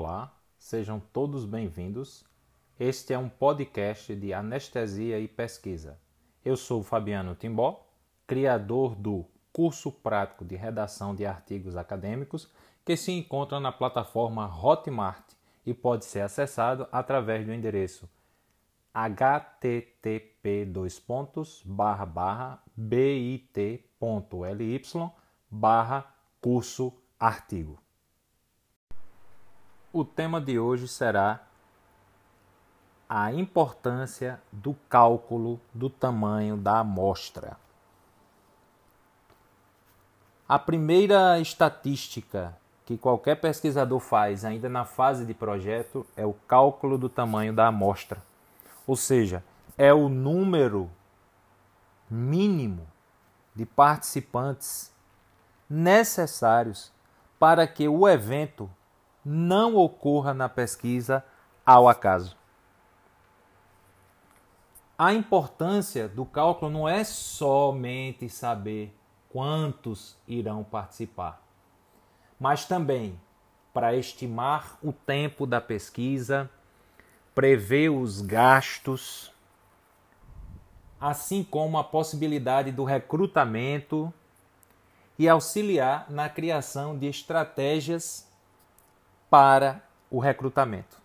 Olá, sejam todos bem-vindos. Este é um podcast de anestesia e pesquisa. Eu sou Fabiano Timbó, criador do curso prático de redação de artigos acadêmicos que se encontra na plataforma Hotmart e pode ser acessado através do endereço http bit.ly barra curso artigo. O tema de hoje será a importância do cálculo do tamanho da amostra. A primeira estatística que qualquer pesquisador faz ainda na fase de projeto é o cálculo do tamanho da amostra. Ou seja, é o número mínimo de participantes necessários para que o evento não ocorra na pesquisa ao acaso. A importância do cálculo não é somente saber quantos irão participar, mas também para estimar o tempo da pesquisa, prever os gastos, assim como a possibilidade do recrutamento e auxiliar na criação de estratégias para o recrutamento.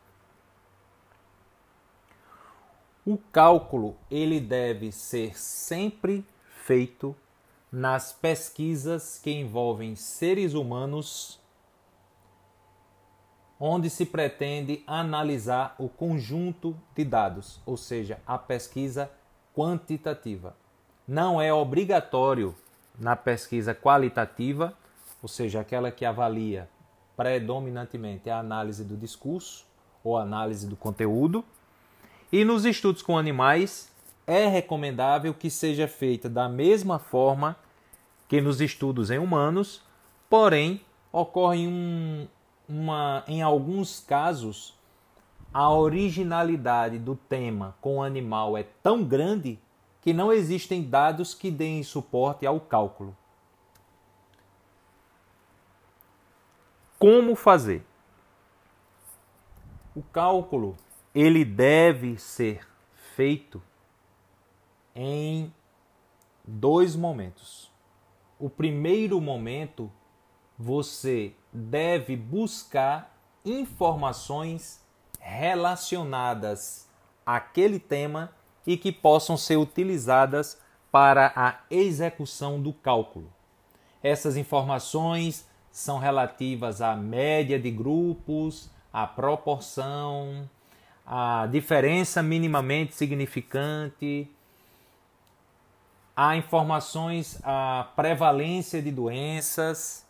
O cálculo ele deve ser sempre feito nas pesquisas que envolvem seres humanos onde se pretende analisar o conjunto de dados, ou seja, a pesquisa quantitativa. Não é obrigatório na pesquisa qualitativa, ou seja, aquela que avalia predominantemente a análise do discurso ou análise do conteúdo. E nos estudos com animais, é recomendável que seja feita da mesma forma que nos estudos em humanos, porém ocorre um, uma, em alguns casos, a originalidade do tema com o animal é tão grande que não existem dados que deem suporte ao cálculo. Como fazer? O cálculo ele deve ser feito em dois momentos. O primeiro momento você deve buscar informações relacionadas àquele tema e que possam ser utilizadas para a execução do cálculo. Essas informações são relativas à média de grupos, à proporção, à diferença minimamente significante, há informações à prevalência de doenças,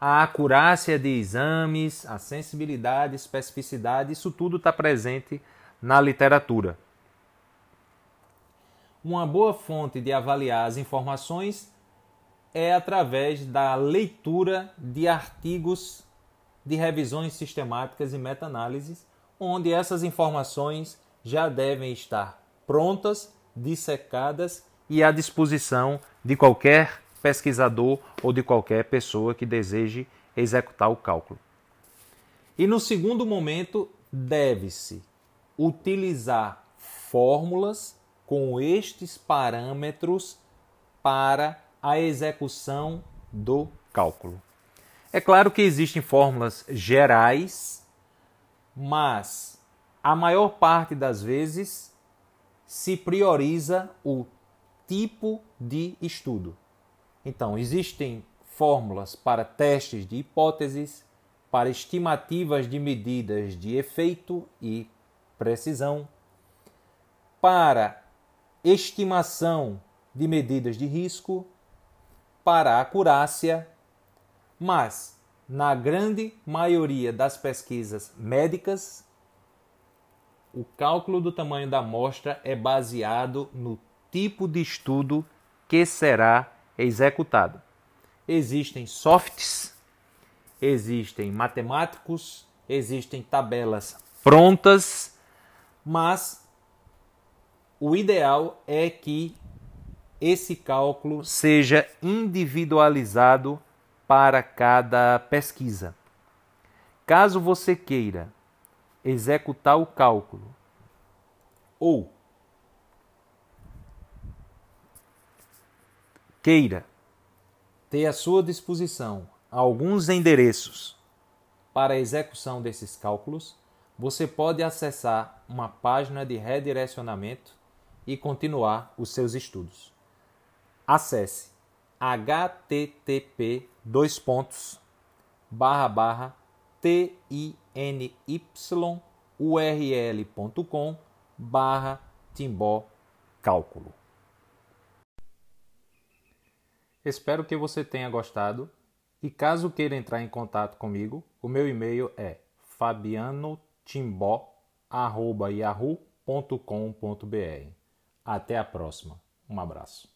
a acurácia de exames, a sensibilidade, especificidade, isso tudo está presente na literatura. Uma boa fonte de avaliar as informações é através da leitura de artigos de revisões sistemáticas e meta-análises, onde essas informações já devem estar prontas, dissecadas e à disposição de qualquer pesquisador ou de qualquer pessoa que deseje executar o cálculo. E no segundo momento, deve-se utilizar fórmulas com estes parâmetros para a execução do cálculo. É claro que existem fórmulas gerais, mas a maior parte das vezes se prioriza o tipo de estudo. Então, existem fórmulas para testes de hipóteses, para estimativas de medidas de efeito e precisão, para estimação de medidas de risco, para acurácia, mas na grande maioria das pesquisas médicas, o cálculo do tamanho da amostra é baseado no tipo de estudo que será executado. Existem softs, existem matemáticos, existem tabelas prontas, mas o ideal é que esse cálculo seja individualizado para cada pesquisa. Caso você queira executar o cálculo ou queira ter à sua disposição alguns endereços para a execução desses cálculos, você pode acessar uma página de redirecionamento e continuar os seus estudos. Acesse http dois pontos, barra, barra, tinyurl.com barra timbó cálculo. Espero que você tenha gostado e caso queira entrar em contato comigo, o meu e-mail é fabianotimbó.yahoo.com.br. Até a próxima. Um abraço.